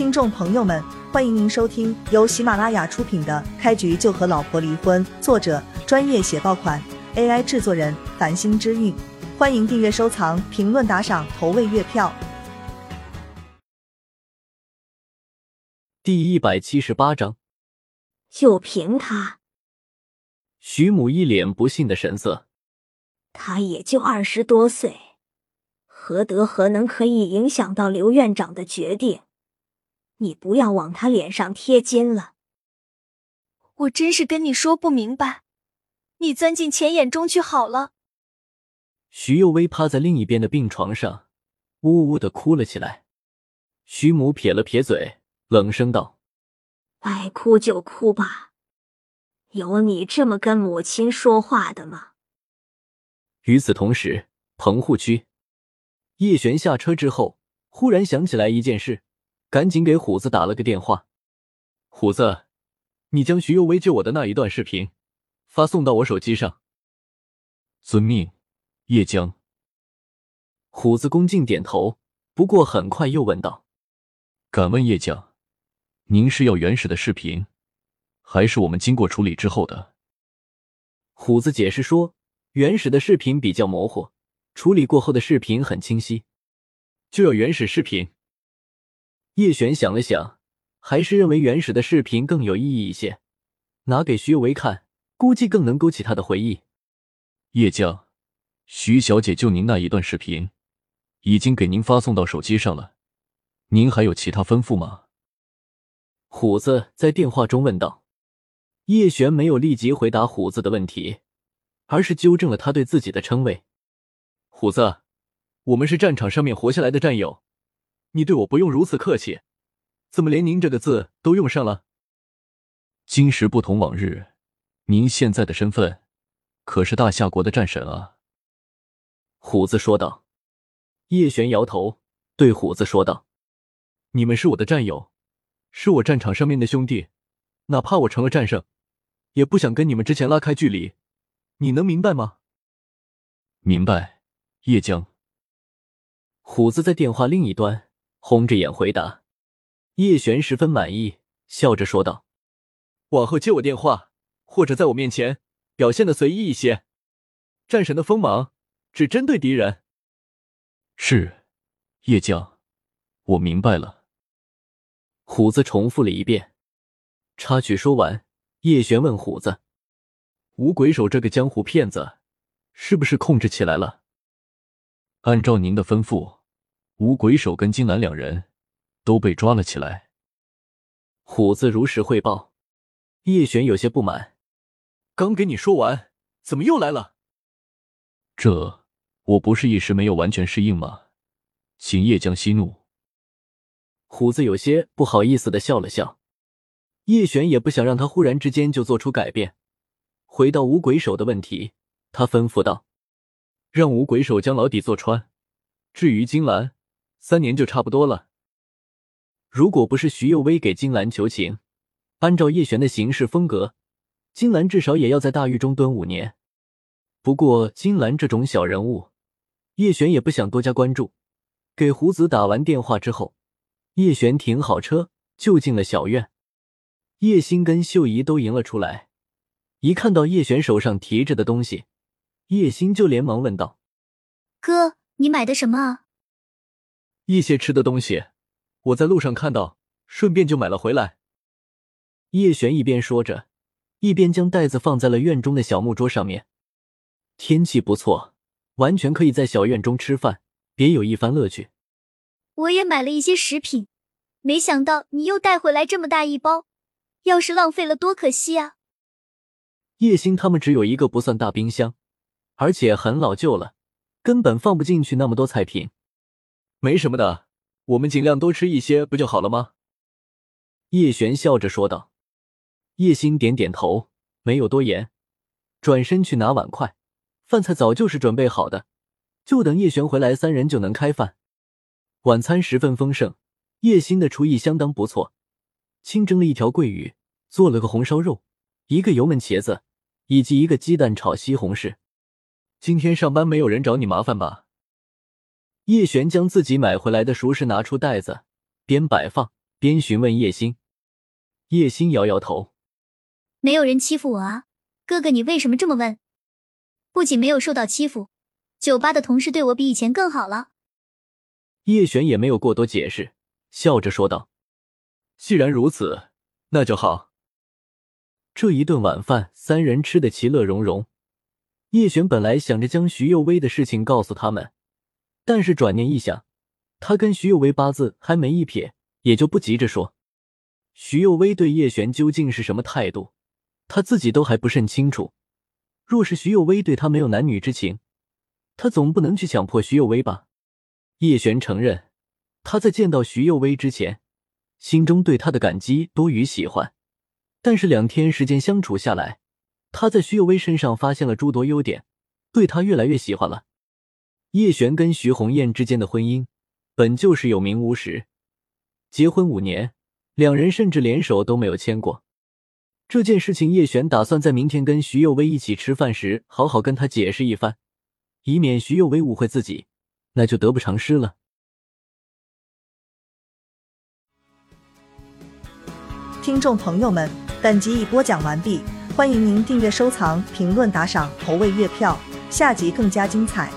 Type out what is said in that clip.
听众朋友们，欢迎您收听由喜马拉雅出品的《开局就和老婆离婚》，作者专业写爆款，AI 制作人繁星之韵。欢迎订阅、收藏、评论、打赏、投喂月票。第一百七十八章，就凭他，徐母一脸不信的神色。他也就二十多岁，何德何能可以影响到刘院长的决定？你不要往他脸上贴金了。我真是跟你说不明白，你钻进钱眼中去好了。徐幼薇趴在另一边的病床上，呜呜的哭了起来。徐母撇了撇嘴，冷声道：“爱哭就哭吧，有你这么跟母亲说话的吗？”与此同时，棚户区，叶璇下车之后，忽然想起来一件事，赶紧给虎子打了个电话：“虎子，你将徐幼薇救我的那一段视频发送到我手机上。”遵命。叶江，虎子恭敬点头，不过很快又问道：“敢问叶江，您是要原始的视频，还是我们经过处理之后的？”虎子解释说：“原始的视频比较模糊，处理过后的视频很清晰，就要原始视频。”叶璇想了想，还是认为原始的视频更有意义一些，拿给徐有为看，估计更能勾起他的回忆。叶江。徐小姐就您那一段视频，已经给您发送到手机上了。您还有其他吩咐吗？虎子在电话中问道。叶璇没有立即回答虎子的问题，而是纠正了他对自己的称谓。虎子，我们是战场上面活下来的战友，你对我不用如此客气，怎么连您这个字都用上了？今时不同往日，您现在的身份可是大夏国的战神啊！虎子说道：“叶璇摇头，对虎子说道：‘你们是我的战友，是我战场上面的兄弟，哪怕我成了战胜，也不想跟你们之前拉开距离。你能明白吗？’”“明白。”叶江。虎子在电话另一端红着眼回答。叶璇十分满意，笑着说道：“往后接我电话，或者在我面前表现的随意一些。战神的锋芒。”只针对敌人。是，叶将，我明白了。虎子重复了一遍。插曲说完，叶璇问虎子：“五鬼手这个江湖骗子，是不是控制起来了？”按照您的吩咐，五鬼手跟金兰两人都被抓了起来。虎子如实汇报。叶璇有些不满：“刚给你说完，怎么又来了？”这。我不是一时没有完全适应吗？请叶江息怒。虎子有些不好意思的笑了笑。叶璇也不想让他忽然之间就做出改变。回到五鬼手的问题，他吩咐道：“让五鬼手将牢底坐穿。至于金兰，三年就差不多了。如果不是徐幼薇给金兰求情，按照叶璇的行事风格，金兰至少也要在大狱中蹲五年。不过金兰这种小人物。”叶璇也不想多加关注，给胡子打完电话之后，叶璇停好车就进了小院。叶星跟秀姨都迎了出来，一看到叶璇手上提着的东西，叶星就连忙问道：“哥，你买的什么？”“一些吃的东西，我在路上看到，顺便就买了回来。”叶璇一边说着，一边将袋子放在了院中的小木桌上面。天气不错。完全可以在小院中吃饭，别有一番乐趣。我也买了一些食品，没想到你又带回来这么大一包，要是浪费了多可惜啊！叶星他们只有一个不算大冰箱，而且很老旧了，根本放不进去那么多菜品。没什么的，我们尽量多吃一些不就好了吗？叶璇笑着说道。叶星点点头，没有多言，转身去拿碗筷。饭菜早就是准备好的，就等叶璇回来，三人就能开饭。晚餐十分丰盛，叶星的厨艺相当不错，清蒸了一条桂鱼，做了个红烧肉，一个油焖茄子，以及一个鸡蛋炒西红柿。今天上班没有人找你麻烦吧？叶璇将自己买回来的熟食拿出袋子，边摆放边询问叶星。叶星摇摇头：“没有人欺负我啊，哥哥，你为什么这么问？不仅没有受到欺负，酒吧的同事对我比以前更好了。”叶璇也没有过多解释，笑着说道：“既然如此，那就好。”这一顿晚饭，三人吃得其乐融融。叶璇本来想着将徐幼薇的事情告诉他们，但是转念一想，他跟徐幼薇八字还没一撇，也就不急着说。徐幼薇对叶璇究竟是什么态度，他自己都还不甚清楚。若是徐幼薇对他没有男女之情，他总不能去强迫徐幼薇吧？叶璇承认，他在见到徐幼薇之前，心中对她的感激多于喜欢。但是两天时间相处下来，他在徐幼薇身上发现了诸多优点，对她越来越喜欢了。叶璇跟徐红艳之间的婚姻本就是有名无实，结婚五年，两人甚至连手都没有牵过。这件事情，叶璇打算在明天跟徐幼薇一起吃饭时，好好跟她解释一番，以免徐幼薇误会自己。那就得不偿失了。听众朋友们，本集已播讲完毕，欢迎您订阅、收藏、评论、打赏、投喂月票，下集更加精彩。